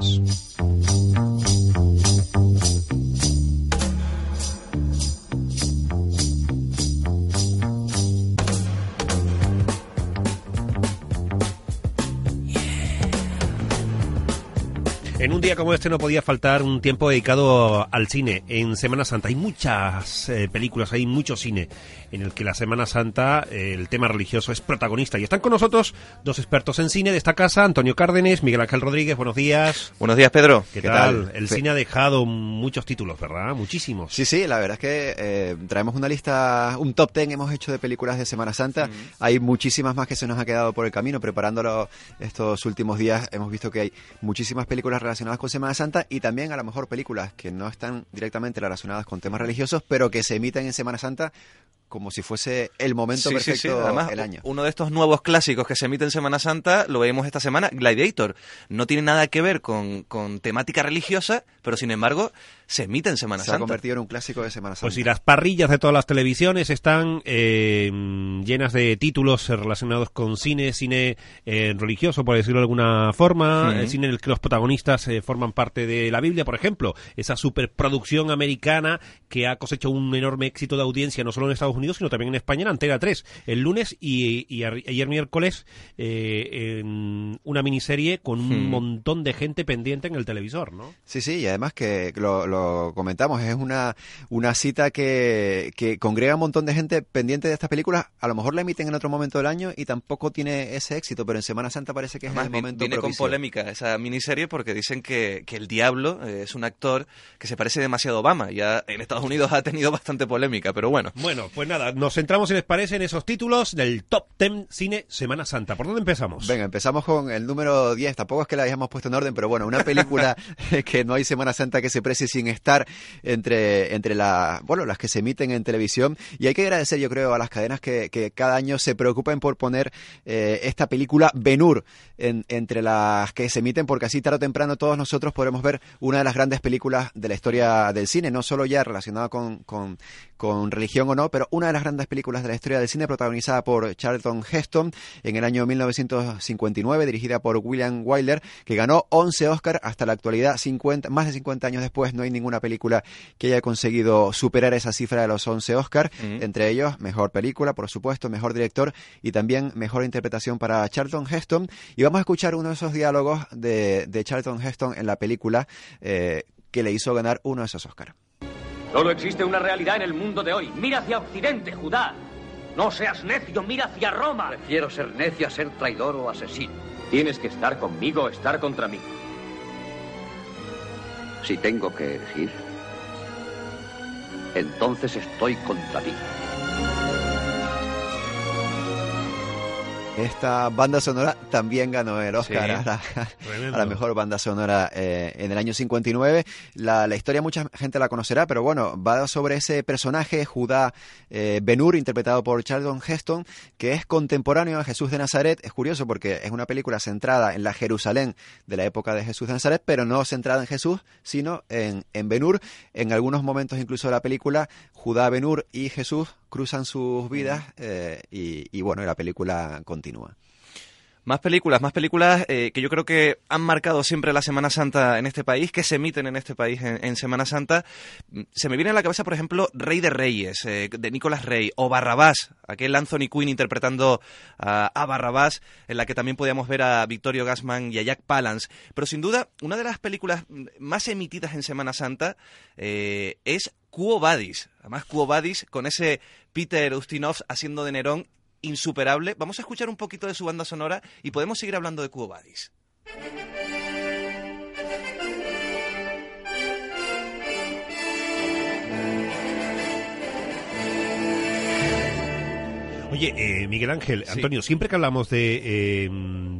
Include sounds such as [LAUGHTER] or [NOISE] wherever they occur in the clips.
Yes. En un día como este no podía faltar un tiempo dedicado al cine. En Semana Santa hay muchas eh, películas, hay mucho cine en el que la Semana Santa, eh, el tema religioso es protagonista. Y están con nosotros dos expertos en cine de esta casa, Antonio Cárdenes, Miguel Ángel Rodríguez, buenos días. Buenos días, Pedro. ¿Qué, tal? El cine ha dejado muchos títulos, ¿verdad? Muchísimos. Sí, sí, la verdad es que eh, traemos una lista, un top ten hemos hecho de películas de Semana Santa. Hay muchísimas más que se nos ha quedado por el camino. Preparándolo estos últimos días hemos visto que hay muchísimas películas relacionadas con Semana Santa y también a lo mejor películas que no están directamente relacionadas con temas religiosos, pero que se emiten en Semana Santa como si fuese el momento Sí, sí, perfecto sí. Además, del año. Uno de estos nuevos clásicos que se emite en Semana Santa, lo vemos esta semana, Gladiator. No tiene nada que ver con, con temática religiosa, pero sin embargo se emite en Semana Se ha Santa. convertido en un clásico de Semana Santa. Pues si las parrillas de todas las televisiones están eh, llenas de títulos relacionados con cine, cine eh, religioso, por decirlo de alguna forma, eh, cine en el que los protagonistas eh, forman parte de la Biblia, por ejemplo, esa superproducción americana que ha cosechado un enorme éxito de audiencia no solo en Estados Unidos, sino también en España, en Antena 3, el lunes y, y ayer miércoles, eh, en una miniserie con un Hmm. montón de gente pendiente en el televisor, ¿no? Sí, sí, y además que lo, lo comentamos, es una, una cita que, que congrega un montón de gente pendiente de estas películas. A lo mejor la emiten en otro momento del año y tampoco tiene ese éxito, pero en Semana Santa parece que es Además, el momento viene con propicio. polémica esa miniserie porque dicen que, que el Diablo eh, es un actor que se parece demasiado a Obama. Ya en Estados Unidos ha tenido bastante polémica, pero bueno. Bueno, pues nada, nos centramos, si les parece, en esos títulos del Top 10 Cine Semana Santa. ¿Por dónde empezamos? Venga, empezamos con el número 10. Tampoco es que la hayamos puesto en orden, pero bueno, una película [LAUGHS] [LAUGHS] que no hay Semana Santa que se precie sin estar entre, entre la, bueno, las que se emiten en televisión. Y hay que agradecer, yo creo, a las cadenas que, que cada año se preocupen por poner eh, esta película Benur en- entre las que se emiten, porque así tarde o temprano todos nosotros podremos ver una de las grandes películas de la historia del cine, no solo ya relacionada con, con, con religión o no, pero una de las grandes películas de la historia del cine protagonizada por Charlton Heston en el año 1959, dirigida por William Wyler, que ganó 11 Oscars hasta la actualidad, 50, más de 50 años después, no hay ninguna película que haya conseguido superar esa cifra de los 11 Oscars, Ujú. entre ellos mejor película, por supuesto, mejor director y también mejor interpretación para Charlton Heston. Y vamos a escuchar uno de esos diálogos de, de Charlton Heston en la película eh, que le hizo ganar uno de esos Oscars. Solo existe una realidad en el mundo de hoy. Mira hacia Occidente, Judá. No seas necio, mira hacia Roma. Prefiero ser necio a ser traidor o asesino. Tienes que estar conmigo o estar contra mí. Si tengo que elegir, entonces estoy contra ti. Esta banda sonora también ganó el Oscar Sí, a, la, tremendo. a la mejor banda sonora eh, en el año 59. La, la historia mucha gente la conocerá, pero bueno, va sobre ese personaje, Judá eh, Ben-Hur, interpretado por Charlton Heston, que es contemporáneo a Jesús de Nazaret. Es curioso porque es una película centrada en la Jerusalén de la época de Jesús de Nazaret, pero no centrada en Jesús, sino en, en Ben-Hur. En algunos momentos incluso de la película, Judá, Ben-Hur y Jesús cruzan sus vidas eh, y, y bueno, y la película continúa. Más películas, más películas eh, que yo creo que han marcado siempre la Semana Santa en este país, que se emiten en este país en, en Semana Santa. Mm, Se me viene a la cabeza, por ejemplo, Rey de Reyes, eh, de Nicolás Rey, o Barrabás, aquel Anthony Quinn interpretando a, a Barrabás, en la que también podíamos ver a Victorio Gassman y a Jack Palance. Pero sin duda, una de las películas mm, más emitidas en Semana Santa eh, es Quo Vadis. Además, Quo Vadis, con ese Peter Ustinov haciendo de Nerón insuperable. Vamos a escuchar un poquito de su banda sonora y podemos seguir hablando de Quo Vadis. Oye, eh, Miguel Ángel, Antonio, siempre que hablamos de eh,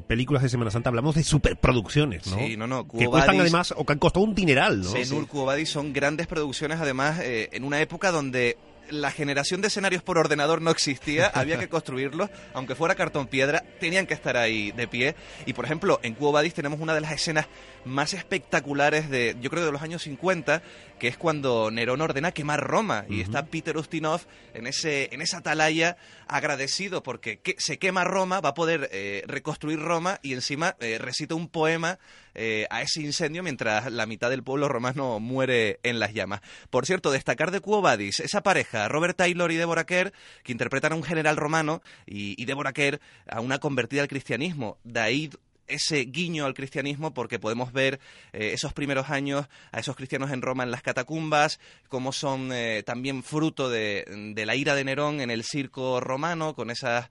películas de Semana Santa hablamos de superproducciones, ¿no? Sí, no, no. Que cuestan además, o que han costado un dineral, ¿no? Senur, Cuobadis son grandes producciones, además, eh, en una época donde la generación de escenarios por ordenador no existía, [LAUGHS] había que construirlos, aunque fuera cartón piedra, tenían que estar ahí de pie. Y por ejemplo, en Cubo Badis tenemos una de las escenas más espectaculares de, yo creo, de los años 50, que es cuando Nerón ordena quemar Roma y está Peter Ustinov en, ese, en esa atalaya agradecido porque se quema Roma, va a poder eh, reconstruir Roma y encima eh, recita un poema eh, a ese incendio mientras la mitad del pueblo romano muere en las llamas. Por cierto, destacar de Quo Vadis, esa pareja, Robert Taylor y Deborah Kerr, que interpretan a un general romano y, y Deborah Kerr a una convertida al cristianismo. De ahí ese guiño al cristianismo porque podemos ver eh, esos primeros años a esos cristianos en Roma en las catacumbas, como son eh, también fruto de, de, la ira de Nerón en el circo romano, con esas,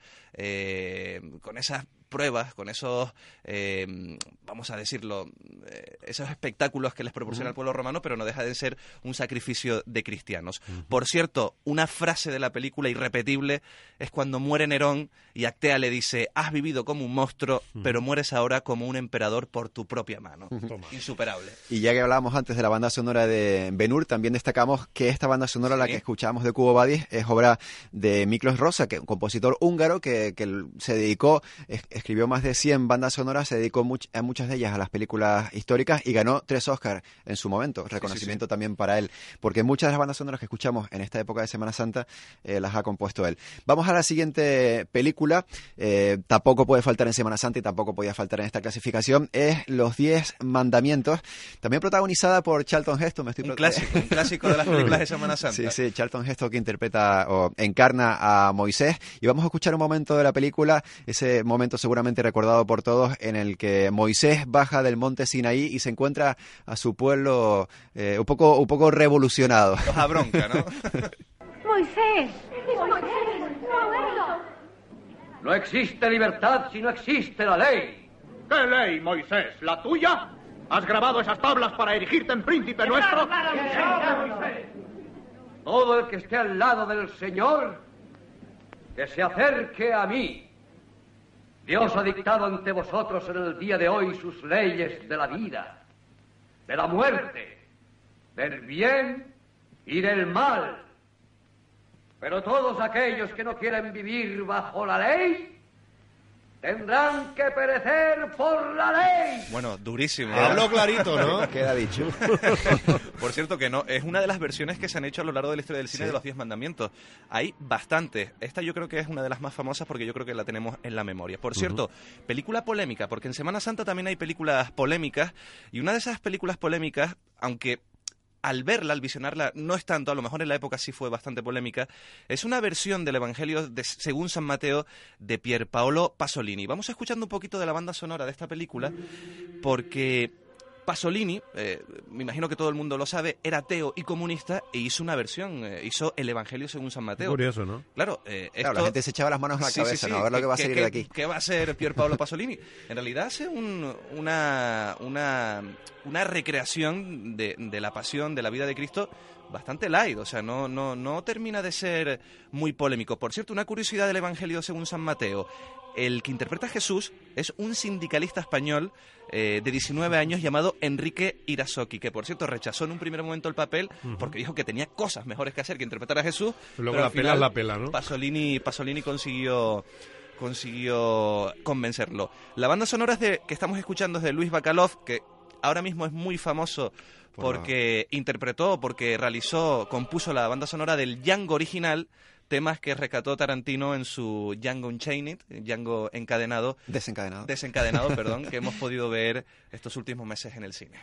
con esas pruebas, con esos, eh, vamos a decirlo, eh, esos espectáculos que les proporciona el pueblo romano, pero no deja de ser un sacrificio de cristianos. Por cierto, una frase de la película irrepetible es cuando muere Nerón y Actea le dice, has vivido como un monstruo, pero mueres ahora como un emperador por tu propia mano. Insuperable. Y ya que hablábamos antes de la banda sonora de Benur, también destacamos que esta banda sonora, la que escuchábamos de Cubo Badis, es obra de Miklos Rosa, que es un compositor húngaro que, que se dedicó, escribió más de 100 bandas sonoras, se dedicó a muchas de ellas a las películas históricas y ganó tres Oscars en su momento. Reconocimiento también para él, porque muchas de las bandas sonoras que escuchamos en esta época de Semana Santa eh, las ha compuesto él. Vamos a la siguiente película, eh, tampoco puede faltar en Semana Santa y tampoco podía faltar en esta clasificación, es Los Diez Mandamientos, también protagonizada por Charlton Heston. Me estoy un clásico, un clásico de las [LAUGHS] películas de Semana Santa. Sí, sí, Charlton Heston que interpreta o encarna a Moisés y vamos a escuchar un momento de la película, ese momento seguramente recordado por todos, en el que Moisés baja del monte Sinaí y se encuentra a su pueblo eh, un, poco, un poco revolucionado. A bronca, ¿no? [LAUGHS] Moisés. No existe libertad si no existe la ley. ¿Qué ley, Moisés? ¿La tuya? ¿Has grabado esas tablas para erigirte en príncipe nuestro? Todo el que esté al lado del Señor, que se acerque a mí. Dios ha dictado ante vosotros en el día de hoy sus leyes de la vida, de la muerte, del bien y del mal. Pero todos aquellos que no quieren vivir bajo la ley tendrán que perecer por la ley. Bueno, durísimo. Hablo clarito, ¿no? [LAUGHS] Queda dicho. [LAUGHS] por cierto que no, es una de las versiones que se han hecho a lo largo de la historia del cine de los Diez Mandamientos. Hay bastantes. Esta yo creo que es una de las más famosas porque yo creo que la tenemos en la memoria. Por cierto, película polémica, porque en Semana Santa también hay películas polémicas y una de esas películas polémicas, aunque al verla, al visionarla, no es tanto, a lo mejor en la época sí fue bastante polémica, es una versión del Evangelio de, según San Mateo de Pier Paolo Pasolini. Vamos escuchando un poquito de la banda sonora de esta película porque Pasolini, eh, me imagino que todo el mundo lo sabe, era ateo y comunista e hizo una versión, eh, hizo el Evangelio según San Mateo. curioso, ¿no? Claro, eh, claro la gente se echaba las manos en la cabeza, ¿no? A ver lo que va a salir de aquí. ¿Qué va a ser Pier Paolo Pasolini? En realidad hace un, una, una, una recreación de, de la pasión, de la vida de Cristo bastante light, o sea, no, no, no termina de ser muy polémico. Por cierto, una curiosidad del Evangelio según San Mateo. El que interpreta a Jesús es un sindicalista español eh, de 19 años llamado Enrique Irasoki, que por cierto rechazó en un primer momento el papel porque dijo que tenía cosas mejores que hacer que interpretar a Jesús. Luego pero la pela la pela, ¿no? Pasolini, Pasolini consiguió consiguió convencerlo. La banda sonora es de, que estamos escuchando es de Luis Bacalov, que ahora mismo es muy famoso porque interpretó, porque realizó, compuso la banda sonora del Django original, temas que rescató Tarantino en su Django Unchained, Django encadenado. Desencadenado. Desencadenado, [LAUGHS] perdón, que hemos podido ver estos últimos meses en el cine.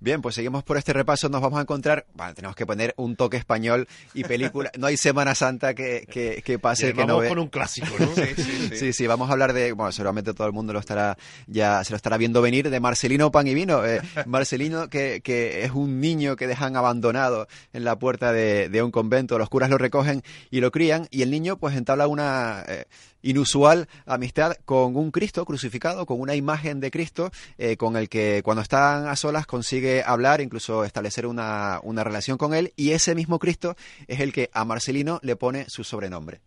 Bien, pues seguimos por este repaso, nos vamos a encontrar, bueno, tenemos que poner un toque español y película, [LAUGHS] no hay Semana Santa que, que, que pase Bien, que no vamos ve. con un clásico, ¿no? [LAUGHS] Sí, sí, sí. Sí, sí, vamos a hablar de, bueno, seguramente todo el mundo lo estará, ya se lo estará viendo venir, de Marcelino Pan y Vino. Eh, Marcelino, que, que es un niño que dejan abandonado en la puerta de, de un convento, los curas lo recogen y lo y el niño pues entabla una eh, inusual amistad con un Cristo crucificado, con una imagen de Cristo, eh, con el que cuando están a solas consigue hablar, incluso establecer una, una relación con él y ese mismo Cristo es el que a Marcelino le pone su sobrenombre.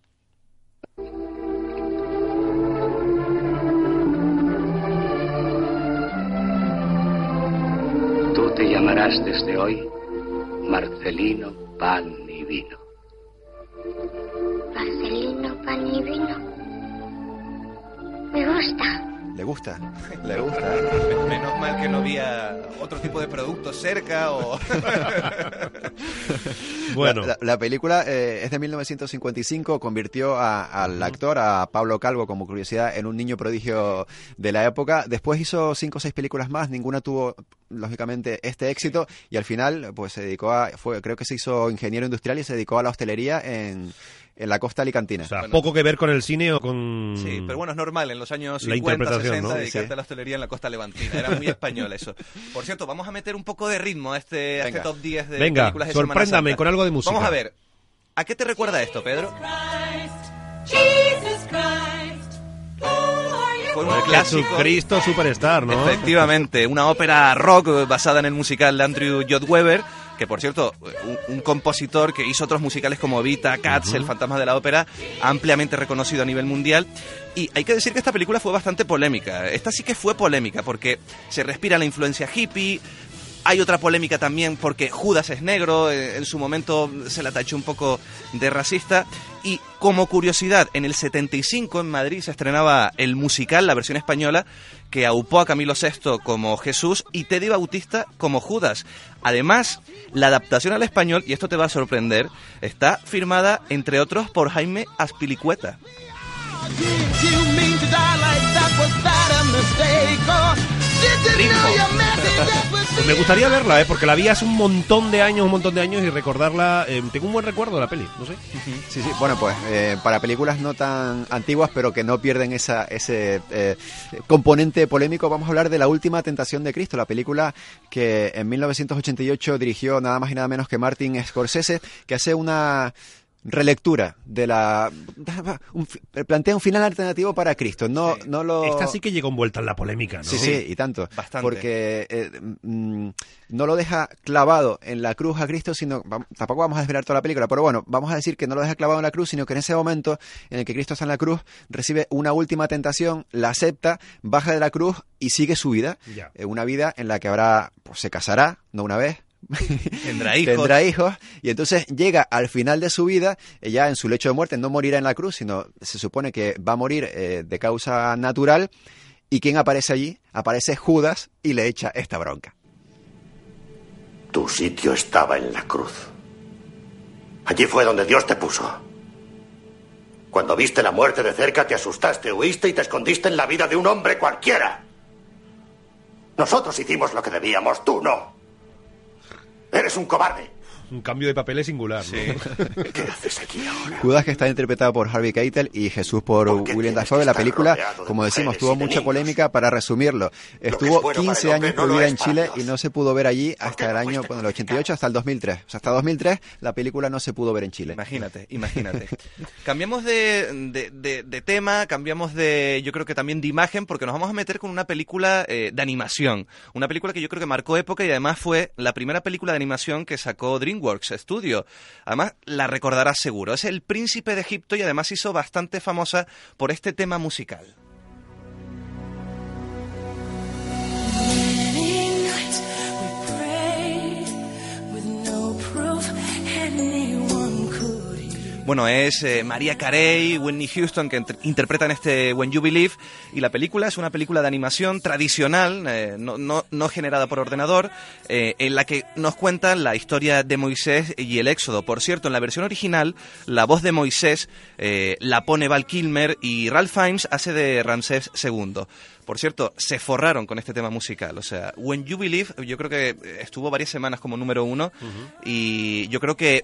Tú te llamarás desde hoy Marcelino Pan y Vino. Marcelino Pan y Vino. Me gusta. ¿Le gusta? [LAUGHS] ¿Le gusta? [LAUGHS] Menos mal que no había otro tipo de productos cerca o... [LAUGHS] Bueno. La, la- la película eh, es de 1955, convirtió a- al actor, a Pablo Calvo, como curiosidad, en un niño prodigio de la época. Después hizo cinco o seis películas más, ninguna tuvo, lógicamente, este éxito y al final, pues se dedicó a, fue, creo que se hizo ingeniero industrial y se dedicó a la hostelería en, en la costa alicantina. O sea, poco que ver con el cine o con... Sí, pero bueno, es normal en los años La 50, interpretación, 60 ¿no? dedicarte Sí. a la hostelería en la costa levantina. Era muy español eso. Por cierto, vamos a meter un poco de ritmo a este, a este top 10 de Venga, películas de Semana sorpréndame Santa. con algo de música. Vamos a ver. ¿A qué te recuerda esto, Pedro? Fue un clásico. Jesucristo Superstar, ¿no? Efectivamente, una ópera rock basada en el musical de Andrew Lloyd Webber, que por cierto, un, un compositor que hizo otros musicales como Evita, Cats, El fantasma de la ópera, ampliamente reconocido a nivel mundial. Y hay que decir que esta película fue bastante polémica. Esta sí que fue polémica porque se respira la influencia hippie. Hay otra polémica también porque Judas es negro, eh, en su momento se la tachó un poco de racista. Y como curiosidad, en el 75 en Madrid se estrenaba el musical, la versión española, que aupó a Camilo VI como Jesús y Teddy Bautista como Judas. Además, la adaptación al español, y esto te va a sorprender, está firmada, entre otros, por Jaime Aspilicueta. Pues me gustaría verla, ¿eh? Porque la vi hace un montón de años, un montón de años y recordarla... eh, tengo un buen recuerdo de la peli, no sé. Sí, sí, bueno, pues eh, para películas no tan antiguas, pero que no pierden esa, ese eh, componente polémico, vamos a hablar de La Última Tentación de Cristo, la película que en 1988 dirigió nada más y nada menos que Martin Scorsese, que hace una relectura de la un plantea un final alternativo para Cristo no no lo Esta sí que llegó envuelta en la polémica, ¿no? Sí, sí, y tanto. Bastante. Porque eh, mm, no lo deja clavado en la cruz a Cristo, sino. Tampoco vamos a desvelar toda la película, pero bueno, vamos a decir que no lo deja clavado en la cruz, sino que en ese momento en el que Cristo está en la cruz, recibe una última tentación, la acepta, baja de la cruz y sigue su vida. Ya. Eh, una vida en la que habrá. Pues se casará, no una vez. [LAUGHS] [LAUGHS] Tendrá hijos. Tendrá hijos y entonces llega al final de su vida, ya en su lecho de muerte, no morirá en la cruz, sino se supone que va a morir eh, de causa natural. ¿Y quién aparece allí? Aparece Judas y le echa esta bronca. Tu sitio estaba en la cruz. Allí fue donde Dios te puso. Cuando viste la muerte de cerca, te asustaste, huiste y te escondiste en la vida de un hombre cualquiera. Nosotros hicimos lo que debíamos, tú no. Eres un cobarde. Un cambio de papeles singular, ¿no? [LAUGHS] ¿Qué haces aquí ahora? Judas que está interpretado por Harvey Keitel y Jesús por ¿Por qué William Dafoe. La película, de como decimos, tuvo mucha niños? polémica para resumirlo. es Estuvo bueno para 15 el años no prohibida es en Chile y no se pudo ver allí ¿Por hasta el no año, bueno, el 88 hasta el 2003. O sea, hasta 2003 la película no se pudo ver en Chile. Imagínate, imagínate. cambiamos de, de- de- de tema, cambiamos de, yo creo que también de imagen, porque nos vamos a meter con una película eh, de animación. Una película que yo creo que marcó época y además fue la primera película de animación que sacó DreamWorks Studio. Además, la recordarás seguro. Es El Príncipe de Egipto y además hizo bastante famosa por este tema musical. Bueno, es eh, María Carey, Whitney Houston que int- interpretan este When You Believe y la película es una película de animación tradicional, eh, no, no- no generada por ordenador, eh, en la que nos cuentan la historia de Moisés y el Éxodo. Por cierto, en la versión original, la voz de Moisés eh, la pone Val Kilmer y Ralph Fiennes hace de Ramsés II. Por cierto, se forraron con este tema musical. O sea, When You Believe, yo creo que estuvo varias semanas como número uno y yo creo que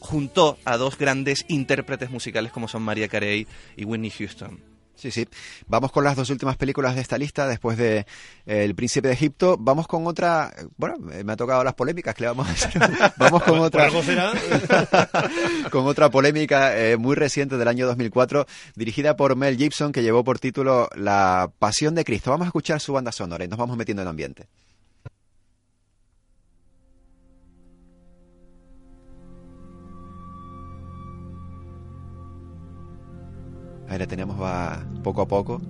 juntó a dos grandes intérpretes musicales como son María Carey y Whitney Houston. Sí, sí. Vamos con las dos últimas películas de esta lista después de eh, El Príncipe de Egipto. Vamos con otra. Bueno, eh, me ha tocado las polémicas que le vamos a hacer. [LAUGHS] Vamos con otra. [LAUGHS] con otra polémica eh, muy reciente del año 2004, dirigida por Mel Gibson, que llevó por título La Pasión de Cristo. Vamos a escuchar su banda sonora y nos vamos metiendo en ambiente. Ahí la tenemos va poco a poco.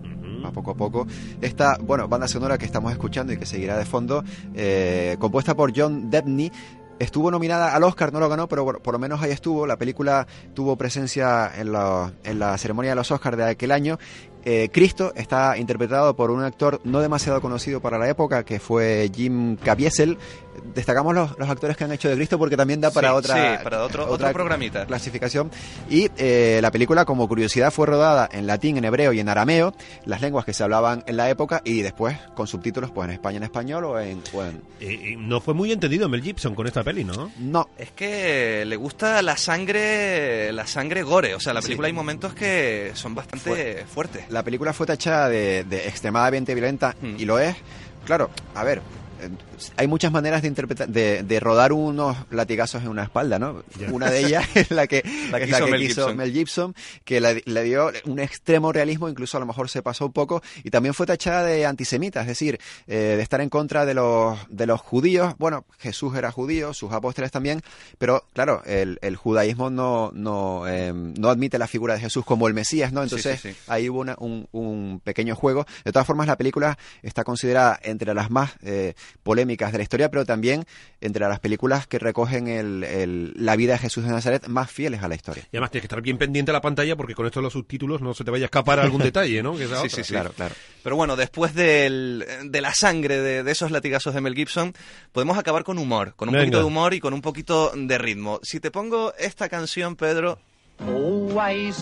va poco a poco. Esta, bueno, banda sonora que estamos escuchando y que seguirá de fondo, eh, compuesta por John Debney, estuvo nominada al Oscar, no lo ganó, pero por, por, lo menos ahí estuvo. La película tuvo presencia en la, en la ceremonia de los Oscars de aquel año. Eh, Cristo está interpretado por un actor no demasiado conocido para la época, que fue Jim Caviezel. Destacamos los, los actores que han hecho de Cristo porque también da para Sí, otra, sí, para otro- otra otro programita. clasificación. Y eh, la película, como curiosidad, fue rodada en latín, en hebreo y en arameo, las lenguas que se hablaban en la época, y después con subtítulos pues en España en español o en... o en- no fue muy entendido Mel Gibson con esta peli, ¿no? No, Es que le gusta la sangre, la sangre gore. O sea, la Sí. película hay momentos que son bastante Fue- fuertes. La película fue tachada de, de extremadamente violenta Hmm. y lo es. Claro, a ver, hay muchas maneras de interpretar, de, de rodar unos latigazos en una espalda, ¿no? Una de ellas es la que, La es que hizo que Mel Gibson. Mel Gibson, que le, dio un extremo realismo, incluso a lo mejor se pasó un poco, y también fue tachada de antisemita, es decir, eh, de estar en contra de los, de los judíos. Bueno, Jesús era judío, sus apóstoles también, pero claro, el, el judaísmo no, no, eh, no admite la figura de Jesús como el Mesías, ¿no? Sí, Entonces, sí, sí. ahí hubo una- un, un pequeño juego. De todas formas, la película está considerada entre las más eh, polémicas de la historia, pero también entre las películas que recogen el- el- la vida de Jesús de Nazaret más fieles a la historia. Y además tienes que estar bien pendiente a la pantalla porque con esto de los subtítulos no se te vaya a escapar [LAUGHS] algún detalle, ¿no? Que Sí, sí, sí. Claro, claro. Pero bueno, después del- de la sangre de, de esos latigazos de Mel Gibson, podemos acabar con humor, con un Venga. poquito de humor y con un poquito de ritmo. Si te pongo esta canción, Pedro,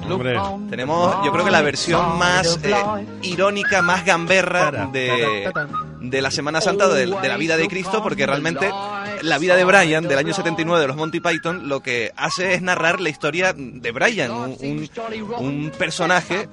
Hombre. tenemos yo creo que la versión más eh, irónica, más gamberra de, de la Semana Santa de, de la vida de Cristo, porque realmente la vida de Brian del año 79 de los Monty Python lo que hace es narrar la historia de Brian, un, un- personaje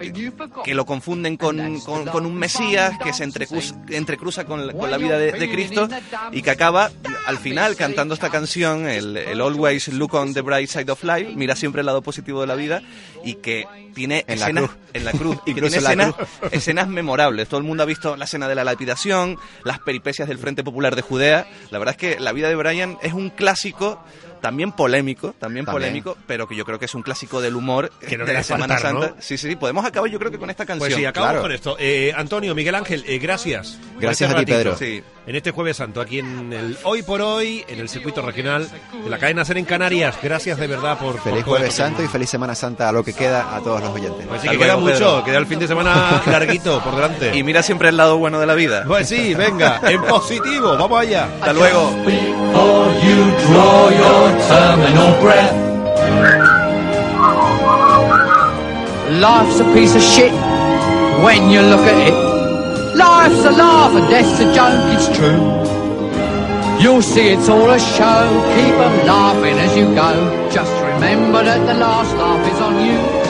que lo confunden con, con- con un Mesías que se entrecruza, entrecruza con, la- con la vida de, de Cristo y que acaba al final cantando esta canción, el, el Always Look on the Bright Side of Life, mira siempre el lado positivo de la vida y que tiene En la cruz. En la cruz y [LAUGHS] que Incluso tiene la escenas, [LAUGHS] escenas memorables. Todo el mundo ha visto la escena de la lapidación, las peripecias del Frente Popular de Judea. La verdad es que la vida de Brian es un clásico también polémico, también, También. polémico, pero que yo creo que es un clásico del humor Que no de la Semana faltar, ¿no? Santa. Sí, sí, sí, podemos acabar yo creo que con esta canción. Pues sí, acabamos claro. con esto. Eh, Antonio, Miguel Ángel, eh, gracias. por Gracias este a ti, ratito. Pedro. Sí. En este Jueves Santo, aquí en el Hoy por Hoy, en el circuito regional de la cadena Ser en Canarias. Gracias de verdad por. por Feliz todo Jueves esto que- Santo y feliz Semana Santa a lo que queda a todos los oyentes. Pues sí, que queda mucho, Pedro. queda el fin de semana [LAUGHS] larguito por delante. Y mira siempre el lado bueno de la vida. Pues sí, venga, en positivo, vamos allá. Hasta luego. Terminal breath. Life's a piece of shit when you look at it. Life's a laugh and death's a joke, it's true. You'll see it's all a show, Keep 'em laughing as you go. Just remember that the last laugh is on you.